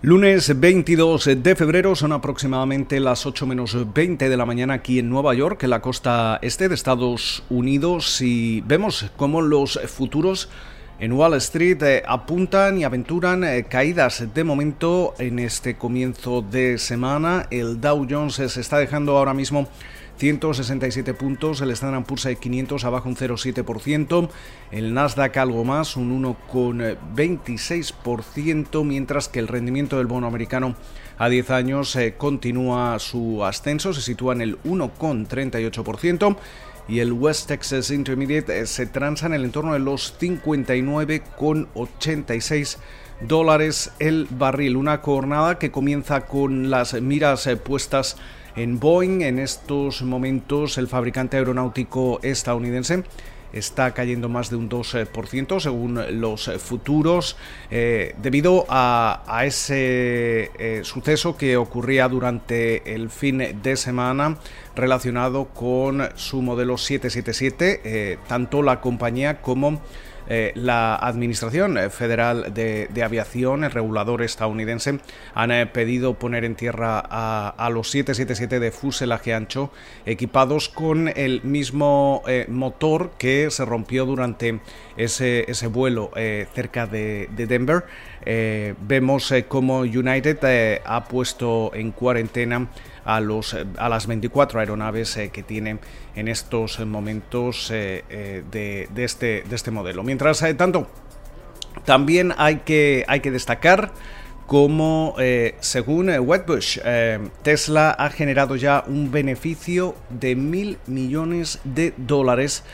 Lunes 22 de febrero son aproximadamente las 8 menos 20 de la mañana aquí en Nueva York, en la costa este de Estados Unidos, y vemos cómo los futuros en Wall Street eh, apuntan y aventuran eh, caídas de momento en este comienzo de semana. El Dow Jones se está dejando ahora mismo 167 puntos, el Standard Poor's 500 abajo un 0,7%, el Nasdaq algo más, un 1,26%, mientras que el rendimiento del bono americano a 10 años eh, continúa su ascenso, se sitúa en el 1,38% y el West Texas Intermediate eh, se transa en el entorno de los 59,86 dólares el barril. Una jornada que comienza con las miras eh, puestas en Boeing. En estos momentos el fabricante aeronáutico estadounidense está cayendo más de un 2% según los futuros eh, debido a, ese eh, suceso que ocurría durante el fin de semana relacionado con su modelo 777 eh, tanto la compañía como eh, la Administración Federal de, Aviación, el regulador estadounidense, han eh, pedido poner en tierra a, los 777 de fuselaje ancho equipados con el mismo eh, motor que se rompió durante ese, vuelo cerca de, Denver. vemos cómo United ha puesto en cuarentena a, las 24 aeronaves eh, que tienen en estos momentos eh, eh, de, este, de este modelo. Mientras tanto, también hay que, destacar como según Wedbush, Tesla ha generado ya un beneficio de mil millones de dólares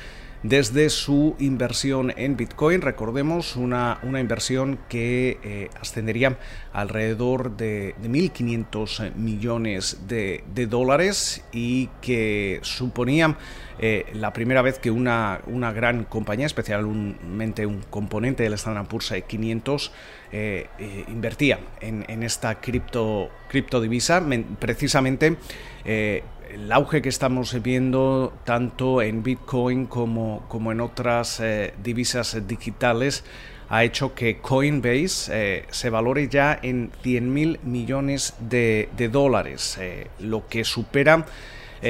desde su inversión en Bitcoin. Recordemos una, una inversión que eh, ascendería alrededor de, 1.500 millones de, dólares y que suponía eh, la primera vez que una, una gran compañía, especialmente un componente del Standard Poor's 500, eh, invertía en, esta cripto, criptodivisa, precisamente el auge que estamos viendo tanto en Bitcoin como, como en otras eh, divisas digitales ha hecho que Coinbase eh, se valore ya en 100 mil millones de, dólares, eh, lo que supera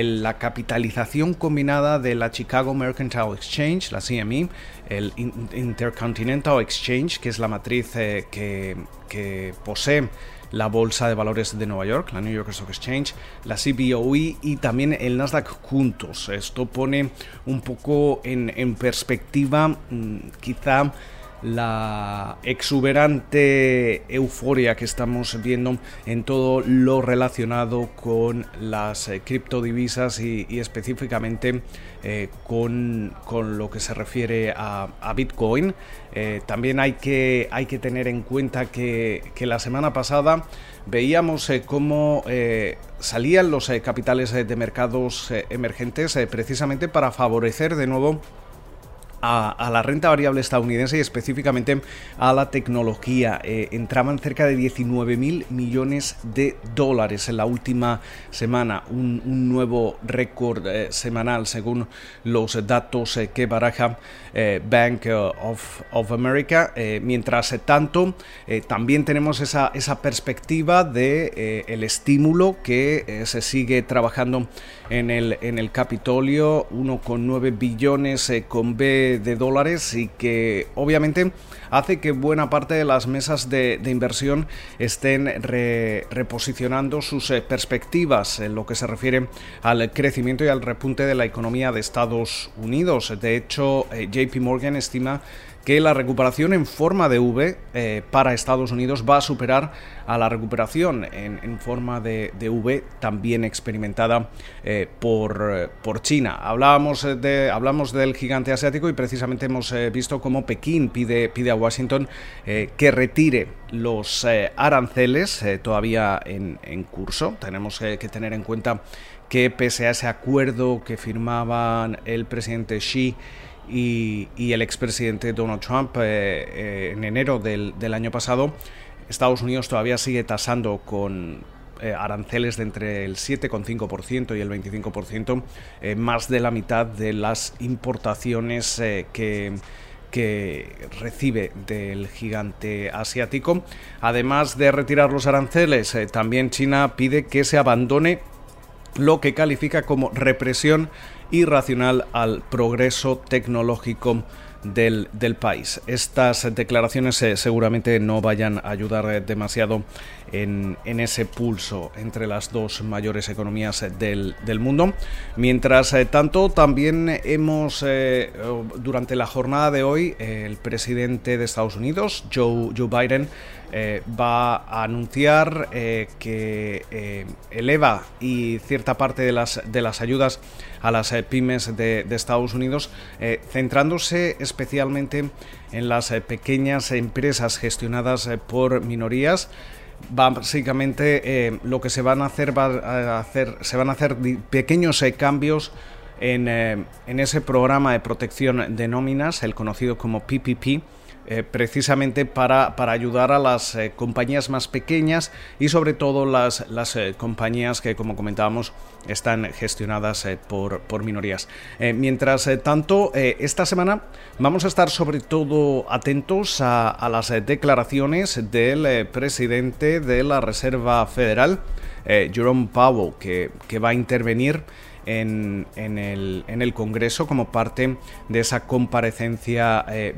la capitalización combinada de la Chicago Mercantile Exchange, la CME, el Intercontinental Exchange, que es la matriz que, que posee la Bolsa de Valores de Nueva York, la New York Stock Exchange, la CBOE y también el Nasdaq juntos. Esto pone un poco en, perspectiva mm, quizá la exuberante euforia que estamos viendo en todo lo relacionado con las eh, criptodivisas y, específicamente eh, con, lo que se refiere a, Bitcoin. Eh, también hay que, hay que tener en cuenta que, que la semana pasada veíamos cómo salían los capitales de mercados emergentes precisamente para favorecer de nuevo a, la renta variable estadounidense y específicamente a la tecnología. Eh, entraban cerca de 19 mil millones de dólares en la última semana, un, nuevo récord eh, semanal según los datos eh, que baraja Bank of, of America. mientras tanto, también tenemos esa, esa perspectiva de el estímulo que se sigue trabajando en el, en el Capitolio, 1,9 billones con B de dólares y que obviamente hace que buena parte de las mesas de, inversión estén reposicionando sus eh, perspectivas en lo que se refiere al crecimiento y al repunte de la economía de Estados Unidos. De hecho, eh, JP Morgan estima que la recuperación en forma de V eh, para Estados Unidos va a superar a la recuperación en, forma de, V también experimentada eh, por, por, China. Hablábamos, de, hablamos del gigante asiático y precisamente hemos eh, visto cómo Pekín pide, pide a Washington que retire los aranceles todavía en, en, curso. Tenemos que tener en cuenta que pese a ese acuerdo que firmaban el presidente Xi y, el expresidente Donald Trump eh, eh, en enero del, año pasado, Estados Unidos todavía sigue tasando con eh, aranceles de entre el 7,5% y el 25%, más de la mitad de las importaciones que, que recibe del gigante asiático. Además de retirar los aranceles, también China pide que se abandone lo que califica como represión irracional al progreso tecnológico del, país. Estas declaraciones eh, seguramente no vayan a ayudar eh, demasiado en, ese pulso entre las dos mayores economías eh, del, mundo. Mientras tanto, también hemos, durante la jornada de hoy, el presidente de Estados Unidos, Joe, Joe Biden, va a anunciar que eleva y cierta parte de las, de las ayudas a las pymes de, de Estados Unidos, centrándose especialmente en las eh, pequeñas empresas gestionadas eh, por minorías. Básicamente eh, lo que se van a hacer va a hacer se van a hacer pequeños cambios en, en, ese programa de protección de nóminas el conocido como PPP eh, precisamente para, para, ayudar a las eh, compañías más pequeñas y sobre todo las, las eh, compañías que, como comentábamos, están gestionadas por, por, minorías. mientras tanto, esta semana vamos a estar sobre todo atentos a, a las declaraciones del presidente de la Reserva Federal, Jerome Powell, que, va a intervenir en, el, Congreso como parte de esa comparecencia eh,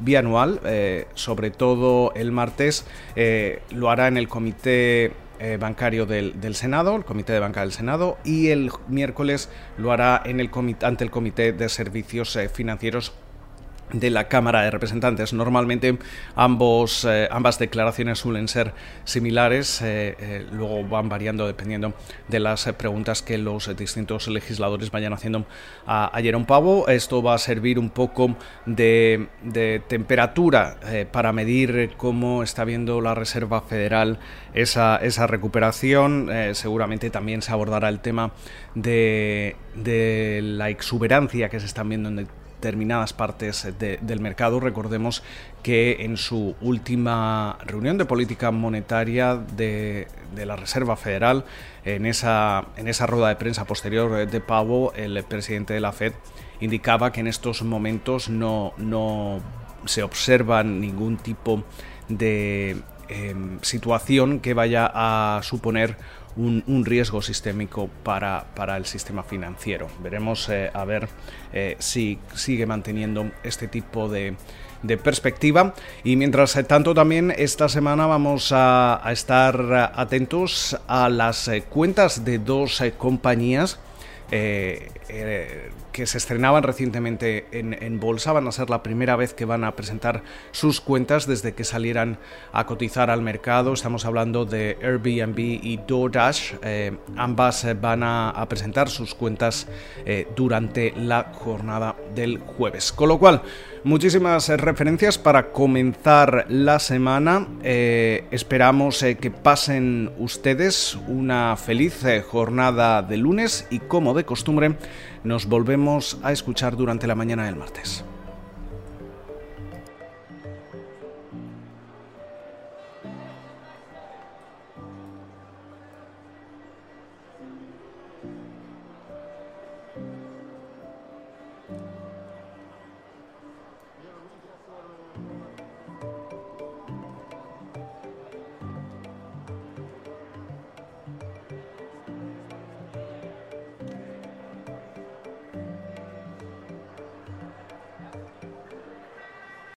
bianual, eh, sobre todo el martes eh, lo hará en el Comité bancario del, Senado, el Comité de Banca del Senado, y el miércoles lo hará ante el Comité de Servicios Financieros de la Cámara de Representantes. Normalmente ambos, eh, ambas declaraciones suelen ser similares, eh, eh, luego van variando dependiendo de las preguntas que los distintos legisladores vayan haciendo a, a Jerome Pavo. Esto va a servir un poco de, de temperatura para medir cómo está viendo la Reserva Federal esa, esa recuperación. seguramente también se abordará el tema de, de la exuberancia que se están viendo en determinadas partes del mercado. Recordemos que en su última reunión de política monetaria de, la Reserva Federal, en esa, en esa rueda de prensa posterior de Pavo, el presidente de la Fed indicaba que en estos momentos no, no se observa ningún tipo de em, situación que vaya a suponer un, riesgo sistémico para, para, el sistema financiero. Veremos eh, a ver eh, si sigue manteniendo este tipo de, perspectiva. Y mientras tanto también esta semana vamos a, estar atentos a las eh, cuentas de dos compañías eh, eh, que se estrenaban recientemente en, bolsa. Van a ser la primera vez que van a presentar sus cuentas desde que salieran a cotizar al mercado. Estamos hablando de Airbnb y DoorDash. Eh, ambas van a, presentar sus cuentas durante la jornada del jueves. Con lo cual, muchísimas referencias para comenzar la semana. esperamos que pasen ustedes una feliz jornada de lunes y como de costumbre, nos volvemos a escuchar durante la mañana del martes.